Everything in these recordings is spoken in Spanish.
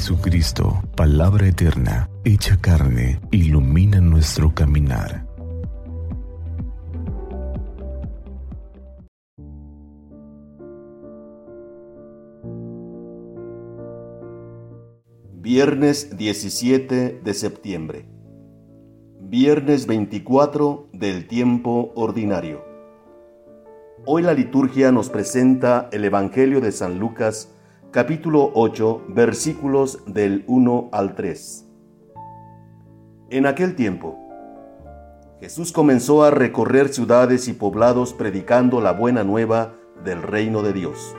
Jesucristo, palabra eterna, hecha carne, ilumina nuestro caminar. Viernes 17 de septiembre. Viernes 24 del tiempo ordinario. Hoy la liturgia nos presenta el Evangelio de San Lucas, capítulo 8, versículos del 1 al 3. En aquel tiempo, Jesús comenzó a recorrer ciudades y poblados predicando la buena nueva del reino de Dios.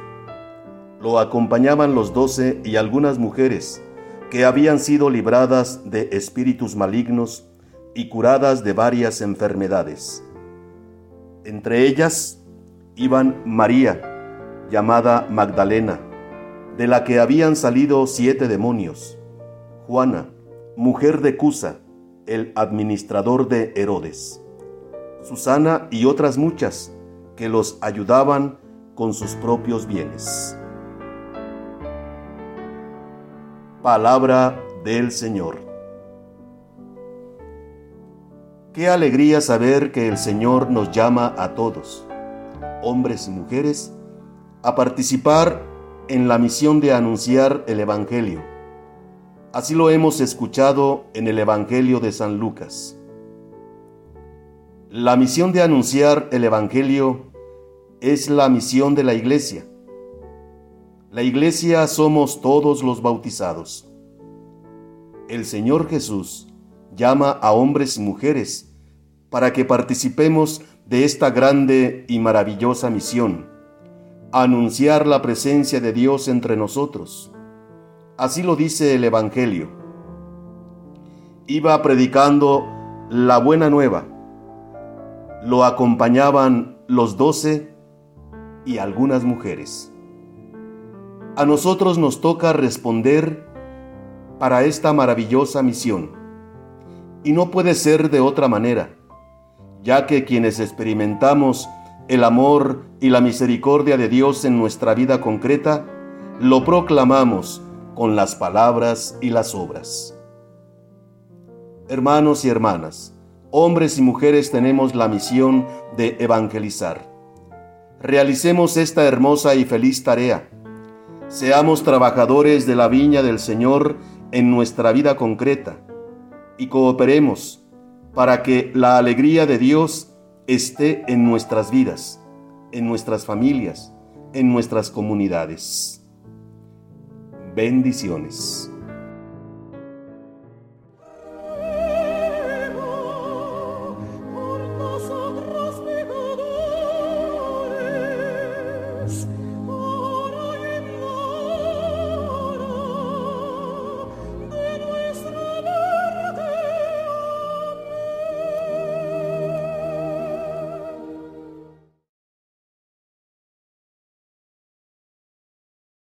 Lo acompañaban los doce y algunas mujeres que habían sido libradas de espíritus malignos y curadas de varias enfermedades. Entre ellas iban María, llamada Magdalena, de la que habían salido siete demonios, Juana, mujer de Cusa, el administrador de Herodes, Susana y otras muchas que los ayudaban con sus propios bienes. Palabra del Señor. Qué alegría saber que el Señor nos llama a todos, hombres y mujeres, a participar en la misión de anunciar el Evangelio. Así lo hemos escuchado en el Evangelio de San Lucas. La misión de anunciar el Evangelio es la misión de la Iglesia la iglesia somos todos los bautizados. El Señor Jesús llama a hombres y mujeres para que participemos de esta grande y maravillosa misión, anunciar la presencia de Dios entre nosotros. Así lo dice el Evangelio. Iba predicando la buena nueva. Lo acompañaban los doce y algunas mujeres. A nosotros nos toca responder para esta maravillosa misión. Y no puede ser de otra manera, ya que quienes experimentamos el amor y la misericordia de Dios en nuestra vida concreta, lo proclamamos con las palabras y las obras. Hermanos y hermanas, hombres y mujeres tenemos la misión de evangelizar. Realicemos esta hermosa y feliz tarea Seamos trabajadores de la viña del Señor en nuestra vida concreta y cooperemos para que la alegría de Dios esté en nuestras vidas, en nuestras familias, en nuestras comunidades. Bendiciones.